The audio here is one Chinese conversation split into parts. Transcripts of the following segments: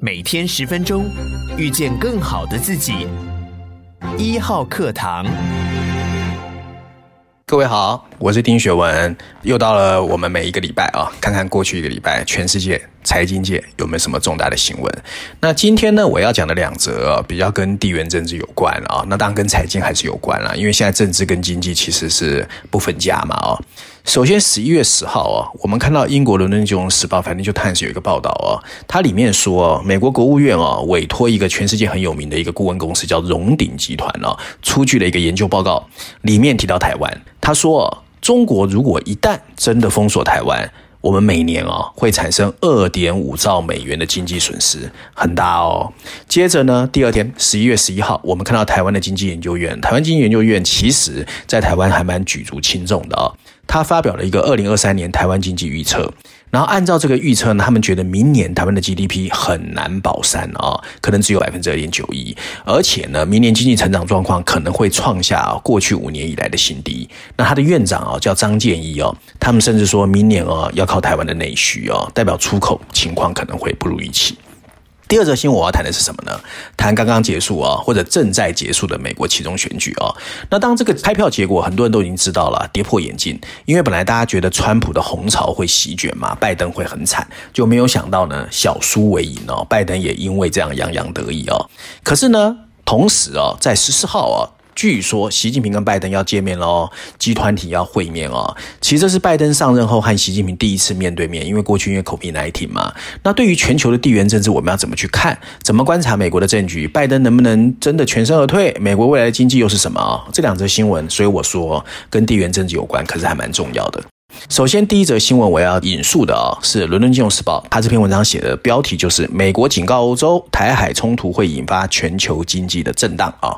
每天十分钟，遇见更好的自己。一号课堂，各位好，我是丁学文，又到了我们每一个礼拜啊，看看过去一个礼拜全世界财经界有没有什么重大的新闻。那今天呢，我要讲的两则比较跟地缘政治有关啊，那当然跟财经还是有关啦，因为现在政治跟经济其实是不分家嘛啊。首先，十一月十号啊，我们看到英国伦敦金融时报反正就探视有一个报道啊，它里面说，美国国务院啊委托一个全世界很有名的一个顾问公司叫荣鼎集团啊，出具了一个研究报告，里面提到台湾，他说，中国如果一旦真的封锁台湾，我们每年啊会产生二点五兆美元的经济损失，很大哦。接着呢，第二天十一月十一号，我们看到台湾的经济研究院，台湾经济研究院其实在台湾还蛮举足轻重的哦。他发表了一个二零二三年台湾经济预测，然后按照这个预测呢，他们觉得明年台湾的 GDP 很难保三啊，可能只有百分之二点九一，而且呢，明年经济成长状况可能会创下过去五年以来的新低。那他的院长啊叫张建一哦，他们甚至说明年啊要靠台湾的内需哦，代表出口情况可能会不如预期。第二则新闻我要谈的是什么呢？谈刚刚结束啊，或者正在结束的美国其中选举啊。那当这个开票结果很多人都已经知道了，跌破眼镜，因为本来大家觉得川普的红潮会席卷嘛，拜登会很惨，就没有想到呢，小输为赢哦，拜登也因为这样洋洋得意哦。可是呢，同时哦，在十四号啊。据说习近平跟拜登要见面喽，集团体要会面哦。其实这是拜登上任后和习近平第一次面对面，因为过去因为 COVID-19 嘛。那对于全球的地缘政治，我们要怎么去看？怎么观察美国的政局？拜登能不能真的全身而退？美国未来的经济又是什么啊？这两则新闻，所以我说跟地缘政治有关，可是还蛮重要的。首先，第一则新闻我要引述的啊，是《伦敦金融时报》，它这篇文章写的标题就是“美国警告欧洲，台海冲突会引发全球经济的震荡”啊。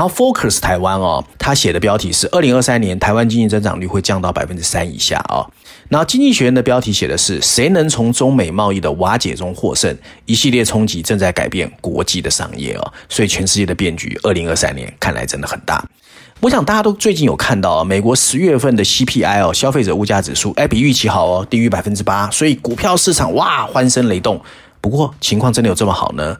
然后 Focus 台湾哦，他写的标题是二零二三年台湾经济增长率会降到百分之三以下啊。然后经济学人的标题写的是谁能从中美贸易的瓦解中获胜？一系列冲击正在改变国际的商业哦，所以全世界的变局，二零二三年看来真的很大。我想大家都最近有看到啊，美国十月份的 CPI 哦，消费者物价指数哎比预期好哦，低于百分之八，所以股票市场哇欢声雷动。不过情况真的有这么好呢？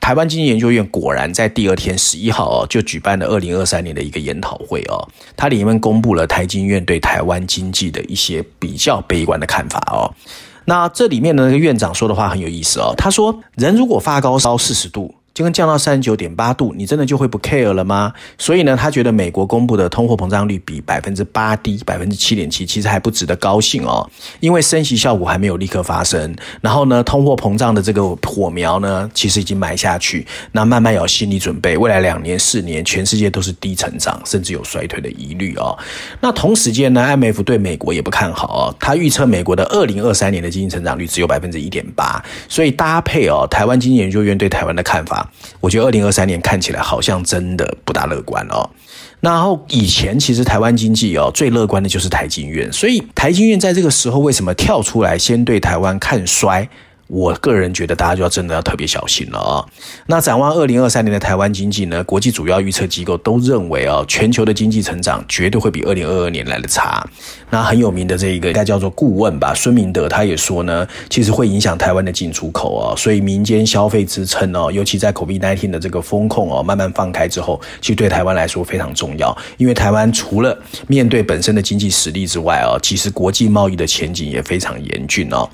台湾经济研究院果然在第二天十一号哦，就举办了二零二三年的一个研讨会哦，它里面公布了台经院对台湾经济的一些比较悲观的看法哦。那这里面的那个院长说的话很有意思哦，他说人如果发高烧四十度。跟降到三十九点八度，你真的就会不 care 了吗？所以呢，他觉得美国公布的通货膨胀率比百分之八低，百分之七点七，其实还不值得高兴哦。因为升息效果还没有立刻发生，然后呢，通货膨胀的这个火苗呢，其实已经埋下去，那慢慢有心理准备，未来两年、四年，全世界都是低成长，甚至有衰退的疑虑哦。那同时间呢，IMF 对美国也不看好哦，他预测美国的二零二三年的经济成长率只有百分之一点八，所以搭配哦，台湾经济研究院对台湾的看法。我觉得二零二三年看起来好像真的不大乐观哦。然后以前其实台湾经济哦最乐观的就是台经院，所以台经院在这个时候为什么跳出来先对台湾看衰？我个人觉得大家就要真的要特别小心了啊、那展望二零二三年的台湾经济呢？国际主要预测机构都认为啊、全球的经济成长绝对会比二零二二年来的差。那很有名的这一个应该叫做顾问吧，孙明德他也说呢，其实会影响台湾的进出口啊、哦。所以民间消费支撑哦，尤其在 COVID-19 的这个风控哦慢慢放开之后，其实对台湾来说非常重要。因为台湾除了面对本身的经济实力之外哦，其实国际贸易的前景也非常严峻哦。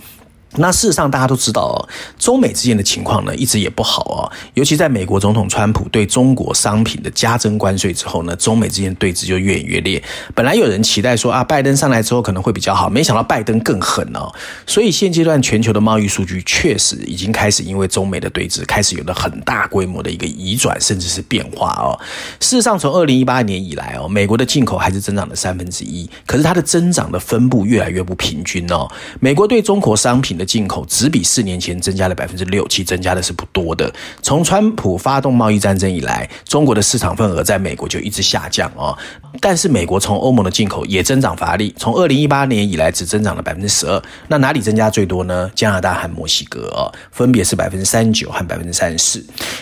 那事实上，大家都知道哦，中美之间的情况呢，一直也不好哦。尤其在美国总统川普对中国商品的加征关税之后呢，中美之间对峙就越演越烈。本来有人期待说啊，拜登上来之后可能会比较好，没想到拜登更狠哦。所以现阶段全球的贸易数据确实已经开始因为中美的对峙，开始有了很大规模的一个移转，甚至是变化哦。事实上，从二零一八年以来哦，美国的进口还是增长了三分之一，可是它的增长的分布越来越不平均哦。美国对中国商品的进口只比四年前增加了百分之六，其实增加的是不多的。从川普发动贸易战争以来，中国的市场份额在美国就一直下降哦。但是美国从欧盟的进口也增长乏力，从二零一八年以来只增长了百分之十二。那哪里增加最多呢？加拿大和墨西哥哦，分别是百分之三十九和百分之三十四。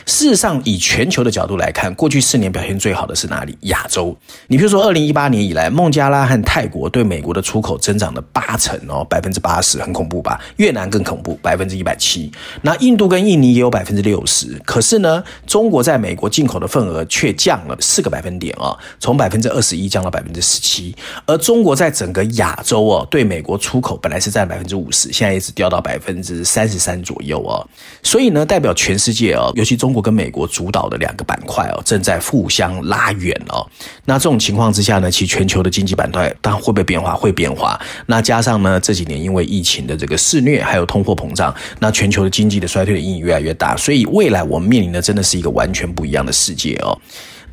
事实上，以全球的角度来看，过去四年表现最好的是哪里？亚洲。你比如说，二零一八年以来，孟加拉和泰国对美国的出口增长了八成哦，百分之八十，很恐怖吧？越南更恐怖，百分之一百七。那印度跟印尼也有百分之六十。可是呢，中国在美国进口的份额却降了四个百分点啊，从百分之二十一降到百分之十七。而中国在整个亚洲哦，对美国出口本来是占百分之五十，现在也只掉到百分之三十三左右哦。所以呢，代表全世界哦，尤其中国跟美国主导的两个板块哦，正在互相拉远哦。那这种情况之下呢，其实全球的经济板块当会不会变化？会变化。那加上呢，这几年因为疫情的这个肆虐，还有通货膨胀，那全球的经济的衰退的阴影越来越大，所以未来我们面临的真的是一个完全不一样的世界哦。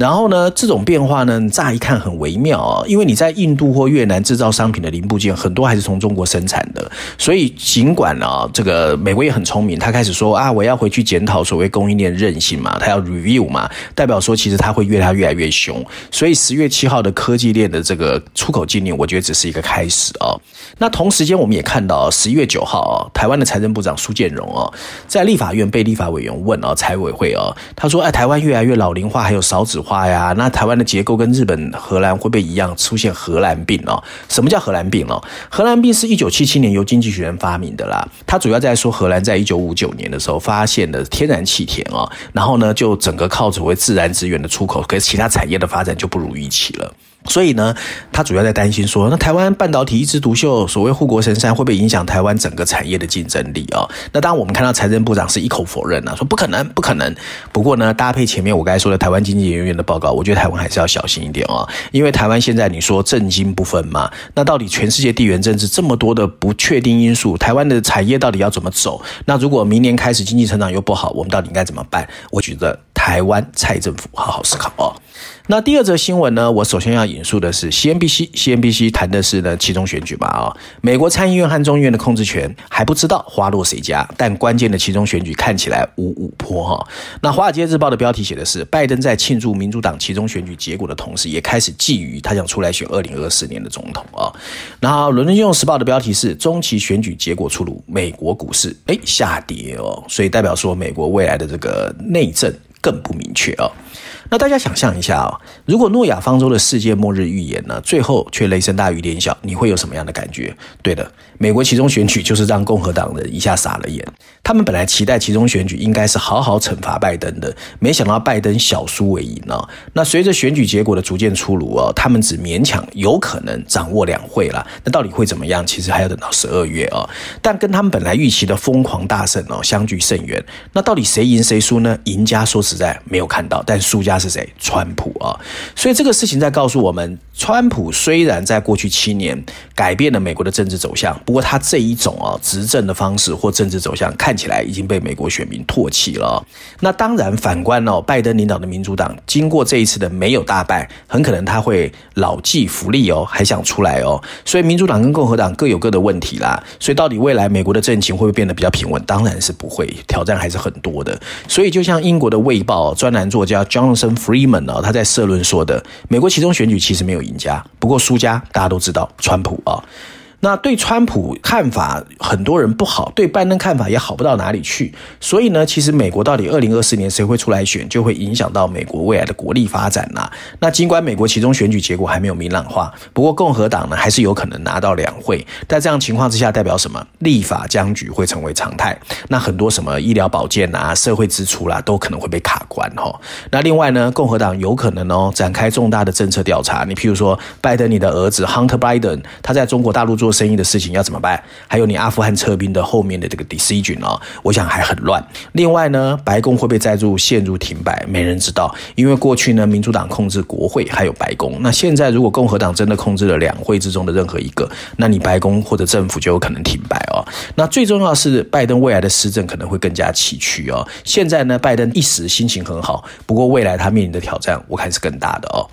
然后呢，这种变化呢，乍一看很微妙啊，因为你在印度或越南制造商品的零部件很多还是从中国生产的，所以尽管啊，这个美国也很聪明，他开始说啊，我要回去检讨所谓供应链韧性嘛，他要 review 嘛，代表说其实他会越来越来越凶，所以十月七号的科技链的这个出口禁令，我觉得只是一个开始啊。那同时间我们也看到十一月九号啊，台湾的财政部长苏建荣啊，在立法院被立法委员问啊，财委会啊，他说哎，台湾越来越老龄化，还有少子化。话呀，那台湾的结构跟日本、荷兰会不会一样出现荷兰病哦？什么叫荷兰病哦？荷兰病是一九七七年由经济学人发明的啦。他主要在说荷兰在一九五九年的时候发现的天然气田哦，然后呢就整个靠所谓自然资源的出口，可是其他产业的发展就不如预期了。所以呢，他主要在担心说，那台湾半导体一枝独秀，所谓护国神山会不会影响台湾整个产业的竞争力啊？那当，我们看到财政部长是一口否认啊，说不可能，不可能。不过呢，搭配前面我刚才说的台湾经济研究的报告，我觉得台湾还是要小心一点哦，因为台湾现在你说政经不分嘛，那到底全世界地缘政治这么多的不确定因素，台湾的产业到底要怎么走？那如果明年开始经济成长又不好，我们到底应该怎么办？我觉得台湾蔡政府好好思考啊。那第二则新闻呢，我首先要引述的是 CNBC，CNBC 谈的是呢其中选举吧啊，美国参议院和众议院的控制权还不知道花落谁家，但关键的其中选举看起来五五坡哈。那华尔街日报的标题写的是，拜登在庆祝民主党其中选举结果的同时，也开始觊觎他想出来选二零二四年的总统啊。然后伦敦金融时报的标题是中期选举结果出炉，美国股市哎下跌哦，所以代表说美国未来的这个内政更不明确啊。那大家想象一下啊、如果诺亚方舟的世界末日预言呢，最后却雷声大雨点小，你会有什么样的感觉？对的，美国其中选举就是让共和党人一下傻了眼。他们本来期待其中选举应该是好好惩罚拜登的，没想到拜登小输为赢啊。那随着选举结果的逐渐出炉啊，他们只勉强有可能掌握两会了。那到底会怎么样？其实还要等到十二月啊。但跟他们本来预期的疯狂大胜哦，相距甚远。那到底谁赢谁输呢？赢家说实在没有看到，但输家。是谁？川普啊！所以这个事情在告诉我们，川普虽然在过去七年改变了美国的政治走向，不过他这一种啊执政的方式或政治走向看起来已经被美国选民唾弃了。那当然，反观哦，拜登领导的民主党经过这一次的没有大败，很可能他会老骥伏枥哦，还想出来哦。所以民主党跟共和党各有各的问题啦。所以到底未来美国的政情会不会变得比较平稳？当然是不会，挑战还是很多的。所以就像英国的《卫报》专栏作家 Johnson Freeman 啊，他在社论说的，美国其中选举其实没有赢家，不过输家大家都知道，川普啊。那对川普看法很多人不好，对拜登看法也好不到哪里去。所以呢，其实美国到底二零二四年谁会出来选，就会影响到美国未来的国力发展呐。那尽管美国其中选举结果还没有明朗化，不过共和党呢还是有可能拿到两会。在这样情况之下，代表什么？立法僵局会成为常态。那很多什么医疗保健啊、社会支出啦，都可能会被卡关哈。那另外呢，共和党有可能哦展开重大的政策调查。你譬如说，拜登你的儿子 Hunter Biden，他在中国大陆做生意的事情要怎么办？还有你阿富汗撤兵的后面的这个 decision 哦，我想还很乱。另外呢，白宫会不会再度陷入停摆？没人知道，因为过去呢，民主党控制国会还有白宫。那现在如果共和党真的控制了两会之中的任何一个，那你白宫或者政府就有可能停摆哦。那最重要是，拜登未来的施政可能会更加崎岖哦。现在呢，拜登一时心情很好，不过未来他面临的挑战，我看是更大的哦。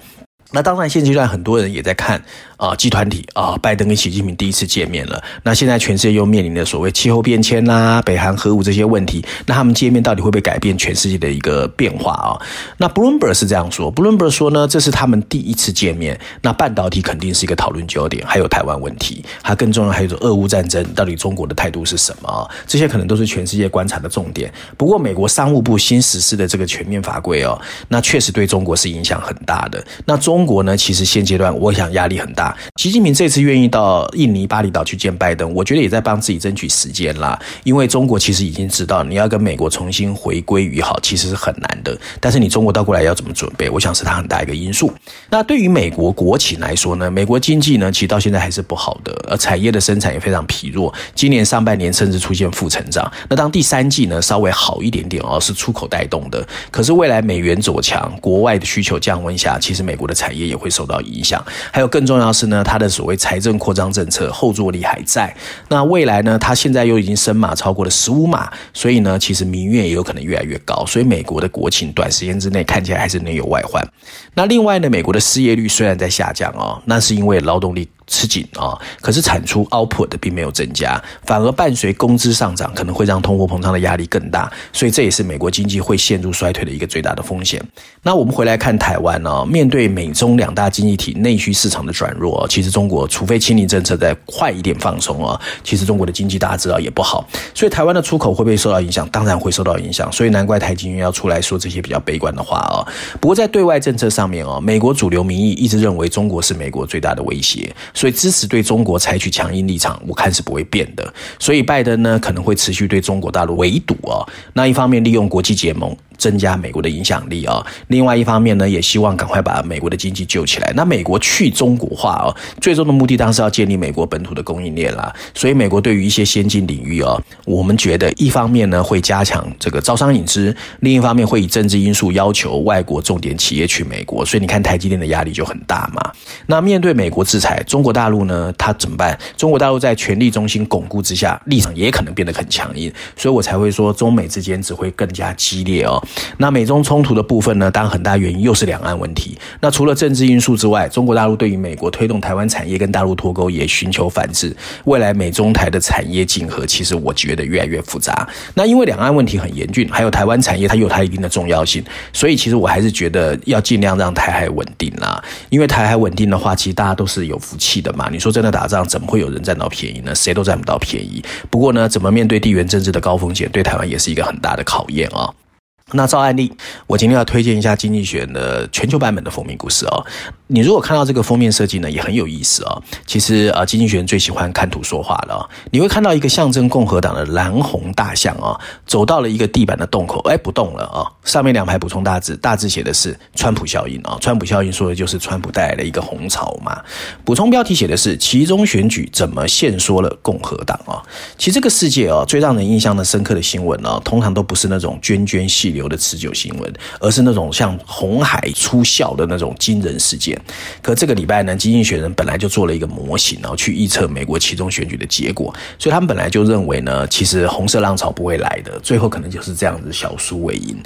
那当然，现阶段很多人也在看。啊，集团体啊，拜登跟习近平第一次见面了。那现在全世界又面临着所谓气候变迁啦、北韩核武这些问题，那他们见面到底会不会改变全世界的一个变化啊？那 Bloomberg 是这样说，Bloomberg 说呢，这是他们第一次见面。那半导体肯定是一个讨论焦点，还有台湾问题，还更重要还有俄乌战争，到底中国的态度是什么？这些可能都是全世界观察的重点。不过，美国商务部新实施的这个全面法规哦，那确实对中国是影响很大的。那中中国呢，其实现阶段我想压力很大。习近平这次愿意到印尼巴厘岛去见拜登，我觉得也在帮自己争取时间啦。因为中国其实已经知道，你要跟美国重新回归于好，其实是很难的。但是你中国倒过来要怎么准备？我想是它很大一个因素。那对于美国国情来说呢，美国经济呢，其实到现在还是不好的，而产业的生产也非常疲弱。今年上半年甚至出现负成长。那当第三季呢，稍微好一点点哦，是出口带动的。可是未来美元走强，国外的需求降温下，其实美国的产业也会受到影响。还有更重要的是呢，它的所谓财政扩张政策后坐力还在。那未来呢，它现在又已经升码超过了十五码，所以呢，其实民怨也有可能越来越高。所以美国的国情短时间之内看起来还是内忧外患。那另外呢，美国的失业率虽然在下降哦，那是因为劳动力。吃紧啊，可是产出 output 并没有增加，反而伴随工资上涨，可能会让通货膨胀的压力更大，所以这也是美国经济会陷入衰退的一个最大的风险。那我们回来看台湾呢，面对美中两大经济体内需市场的转弱，其实中国除非清零政策再快一点放松啊，其实中国的经济大家知道也不好，所以台湾的出口会不会受到影响？当然会受到影响，所以难怪台经院要出来说这些比较悲观的话啊。不过在对外政策上面啊，美国主流民意一直认为中国是美国最大的威胁。所以支持对中国采取强硬立场，我看是不会变的。所以拜登呢，可能会持续对中国大陆围堵啊。那一方面利用国际结盟。增加美国的影响力啊，另外一方面呢，也希望赶快把美国的经济救起来。那美国去中国化啊，最终的目的当然是要建立美国本土的供应链啦。所以美国对于一些先进领域啊，我们觉得一方面呢会加强这个招商引资，另一方面会以政治因素要求外国重点企业去美国。所以你看台积电的压力就很大嘛。那面对美国制裁，中国大陆呢，它怎么办？中国大陆在权力中心巩固之下，立场也可能变得很强硬。所以我才会说中美之间只会更加激烈哦。那美中冲突的部分呢，当然很大原因又是两岸问题。那除了政治因素之外，中国大陆对于美国推动台湾产业跟大陆脱钩也寻求反制。未来美中台的产业竞合，其实我觉得越来越复杂。那因为两岸问题很严峻，还有台湾产业它有它一定的重要性，所以其实我还是觉得要尽量让台海稳定啦。因为台海稳定的话，其实大家都是有福气的嘛。你说真的打仗，怎么会有人占到便宜呢？谁都占不到便宜。不过呢，怎么面对地缘政治的高风险，对台湾也是一个很大的考验啊。那照案例，我今天要推荐一下《经济学人》的全球版本的封面故事哦。你如果看到这个封面设计呢，也很有意思哦。其实啊，经济学人最喜欢看图说话了哦。你会看到一个象征共和党的蓝红大象啊，走到了一个地板的洞口，哎，不动了啊。上面两排补充大字，大字写的是“川普效应”啊。川普效应说的就是川普带来的一个红潮嘛。补充标题写的是“其中选举怎么限缩了共和党”啊。其实这个世界啊，最让人印象的深刻的新闻呢，通常都不是那种涓涓细流有的持久新闻，而是那种像红海出校的那种惊人事件。可这个礼拜呢，经济学人本来就做了一个模型，然后去预测美国期中选举的结果，所以他们本来就认为呢，其实红色浪潮不会来的，最后可能就是这样子小输为赢。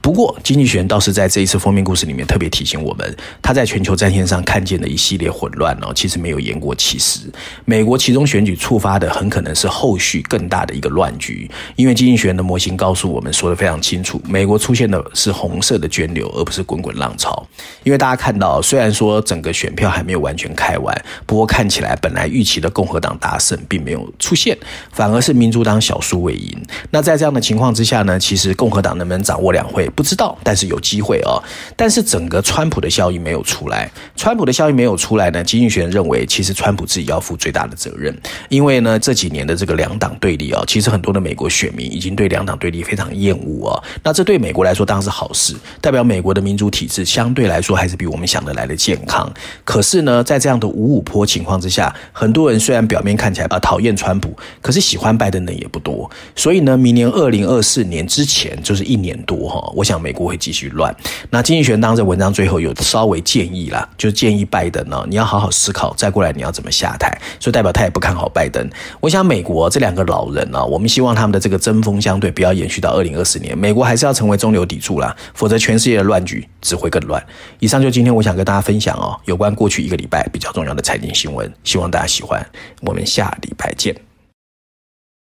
不过，经济学人倒是在这一次封面故事里面特别提醒我们，他在全球战线上看见的一系列混乱呢，其实没有言过其实。美国期中选举触发的很可能是后续更大的一个乱局，因为经济学人的模型告诉我们说得非常清楚，美国出现的是红色的涓流，而不是滚滚浪潮。因为大家看到，虽然说整个选票还没有完全开完，不过看起来本来预期的共和党大胜并没有出现，反而是民主党小输未赢。那在这样的情况之下呢，其实共和党能不能掌握两会不知道，但是有机会哦。但是整个川普的效应没有出来，川普的效应没有出来呢，经济学人认为其实川普自己要负最大的责任，因为呢这几年的这个两党对立啊，其实很多的美国选民已经对两党对立非常厌恶啊。那这这对美国来说当然是好事，代表美国的民主体制相对来说还是比我们想的来的健康。可是呢，在这样的五五坡情况之下，很多人虽然表面看起来啊讨厌川普，可是喜欢拜登的也不多。所以呢，明年二零二四年之前就是一年多哈，我想美国会继续乱。那经济学当这文章最后有稍微建议啦，就建议拜登呢，你要好好思考，再过来你要怎么下台。所以代表他也不看好拜登。我想美国这两个老人呢，我们希望他们的这个针锋相对不要延续到二零二四年，美国还是要要成为中流砥柱啦，否则全世界的乱局只会更乱。以上就今天我想跟大家分享哦，有关过去一个礼拜比较重要的财经新闻，希望大家喜欢。我们下礼拜见。